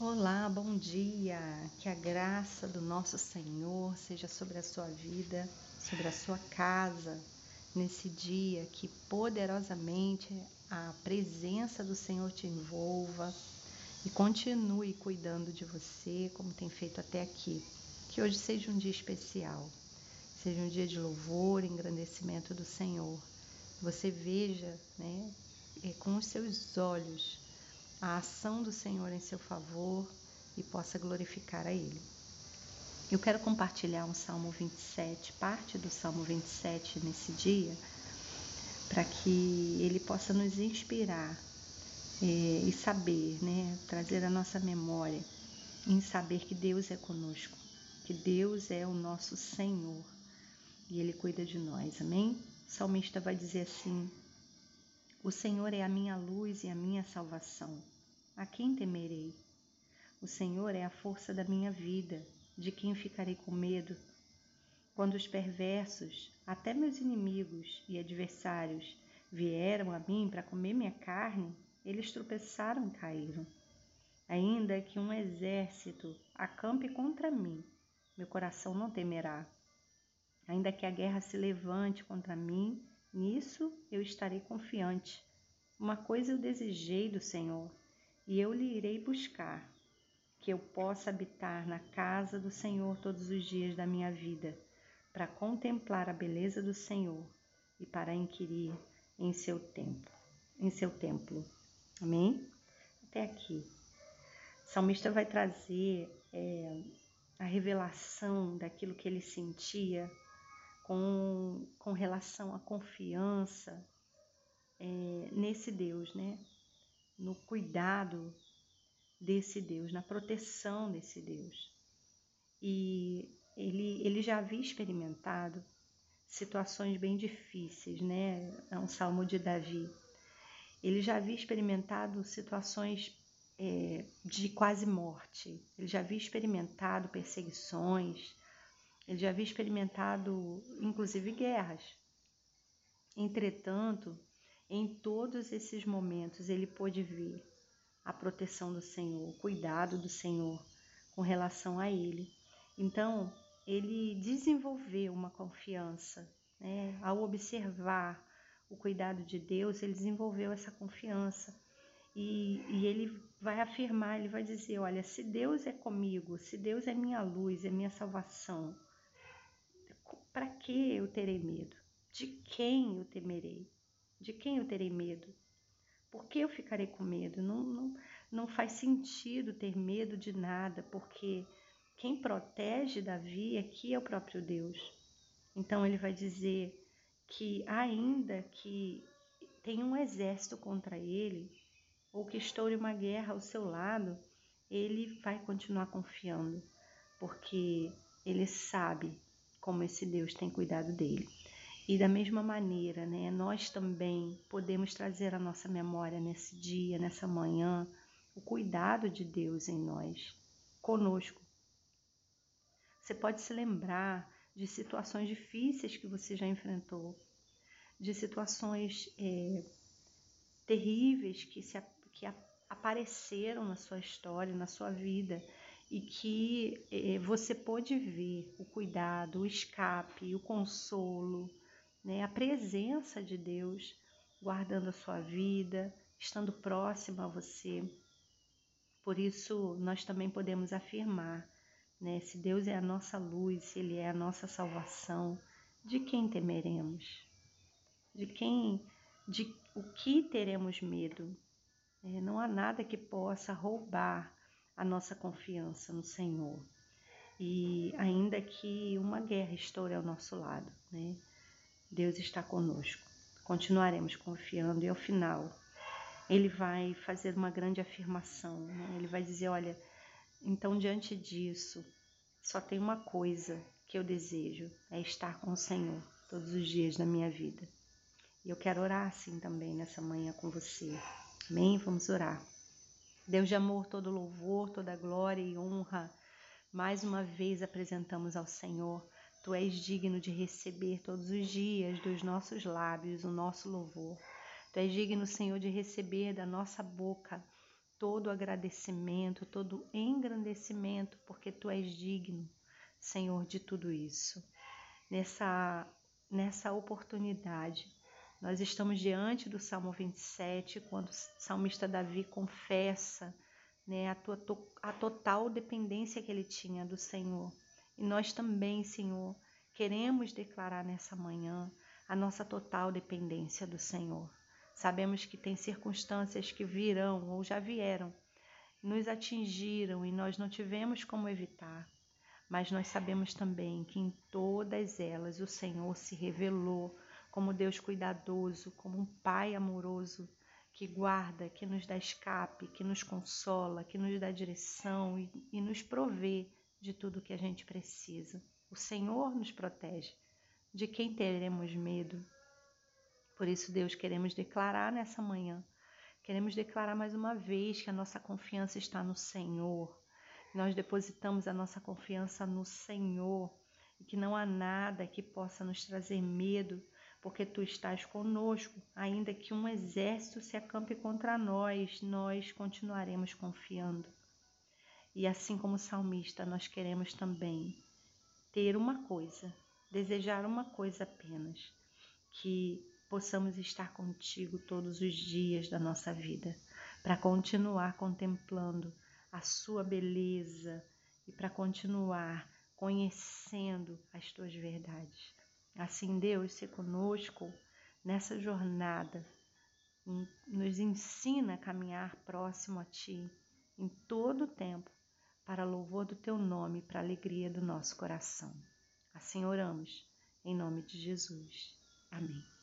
Olá, bom dia. Que a graça do nosso Senhor seja sobre a sua vida, sobre a sua casa, nesse dia que poderosamente a presença do Senhor te envolva e continue cuidando de você como tem feito até aqui. Que hoje seja um dia especial, seja um dia de louvor, engrandecimento do Senhor. Você veja, né, com os seus olhos a ação do Senhor em seu favor e possa glorificar a Ele. Eu quero compartilhar um Salmo 27, parte do Salmo 27 nesse dia, para que ele possa nos inspirar é, e saber, né, trazer a nossa memória em saber que Deus é conosco, que Deus é o nosso Senhor e Ele cuida de nós, amém? O salmista vai dizer assim: O Senhor é a minha luz e a minha salvação. A quem temerei? O Senhor é a força da minha vida, de quem ficarei com medo? Quando os perversos, até meus inimigos e adversários, vieram a mim para comer minha carne, eles tropeçaram e caíram. Ainda que um exército acampe contra mim, meu coração não temerá. Ainda que a guerra se levante contra mim, nisso eu estarei confiante. Uma coisa eu desejei do Senhor e eu lhe irei buscar, que eu possa habitar na casa do Senhor todos os dias da minha vida, para contemplar a beleza do Senhor e para inquirir em seu templo, em seu templo. Amém? Até aqui. O salmista vai trazer é, a revelação daquilo que ele sentia com, com relação à confiança é, nesse Deus, né? No cuidado desse Deus, na proteção desse Deus. E ele, ele já havia experimentado situações bem difíceis, né? É um salmo de Davi. Ele já havia experimentado situações é, de quase morte, ele já havia experimentado perseguições, ele já havia experimentado inclusive guerras. Entretanto, em todos esses momentos ele pôde ver a proteção do Senhor, o cuidado do Senhor com relação a ele. Então, ele desenvolveu uma confiança, né? ao observar o cuidado de Deus, ele desenvolveu essa confiança. E, e, ele vai afirmar, ele vai dizer: Olha, se Deus é comigo, se Deus é minha luz, é minha salvação, para que eu terei medo? De quem eu temerei? De quem eu terei medo? Por que eu ficarei com medo? Não, não, não faz sentido ter medo de nada, porque quem protege Davi aqui é o próprio Deus. Então ele vai dizer que, ainda que tenha um exército contra ele, ou que estoure uma guerra ao seu lado, ele vai continuar confiando, porque ele sabe como esse Deus tem cuidado dele. E da mesma maneira, né, nós também podemos trazer à nossa memória nesse dia, nessa manhã, o cuidado de Deus em nós, conosco. Você pode se lembrar de situações difíceis que você já enfrentou, de situações é, terríveis que, se, que apareceram na sua história, na sua vida, e que é, você pôde ver o cuidado, o escape, o consolo, né? a presença de Deus guardando a sua vida, estando próximo a você. Por isso, nós também podemos afirmar, né? se Deus é a nossa luz, se Ele é a nossa salvação, de quem temeremos? De quem, de o que teremos medo? É, não há nada que possa roubar a nossa confiança no Senhor. E ainda que uma guerra estoure ao nosso lado, né? Deus está conosco. Continuaremos confiando e ao final ele vai fazer uma grande afirmação. Né? Ele vai dizer: Olha, então diante disso, só tem uma coisa que eu desejo: é estar com o Senhor todos os dias da minha vida. E eu quero orar assim também nessa manhã com você. Amém? Vamos orar. Deus de amor, todo louvor, toda glória e honra, mais uma vez apresentamos ao Senhor Tu és digno de receber todos os dias dos nossos lábios o nosso louvor. Tu és digno, Senhor, de receber da nossa boca todo agradecimento, todo engrandecimento, porque tu és digno, Senhor, de tudo isso. Nessa, nessa oportunidade, nós estamos diante do Salmo 27, quando o salmista Davi confessa né, a, tua, a total dependência que ele tinha do Senhor. E nós também, Senhor, queremos declarar nessa manhã a nossa total dependência do Senhor. Sabemos que tem circunstâncias que virão ou já vieram, nos atingiram e nós não tivemos como evitar. Mas nós sabemos também que em todas elas o Senhor se revelou como Deus cuidadoso, como um Pai amoroso que guarda, que nos dá escape, que nos consola, que nos dá direção e, e nos provê de tudo que a gente precisa. O Senhor nos protege. De quem teremos medo? Por isso, Deus, queremos declarar nessa manhã, queremos declarar mais uma vez que a nossa confiança está no Senhor. Nós depositamos a nossa confiança no Senhor e que não há nada que possa nos trazer medo, porque tu estás conosco, ainda que um exército se acampe contra nós, nós continuaremos confiando. E assim como o salmista, nós queremos também ter uma coisa, desejar uma coisa apenas, que possamos estar contigo todos os dias da nossa vida, para continuar contemplando a sua beleza e para continuar conhecendo as tuas verdades. Assim, Deus, se conosco nessa jornada, nos ensina a caminhar próximo a Ti em todo o tempo, para louvor do Teu nome, para alegria do nosso coração. Assim oramos, em nome de Jesus. Amém.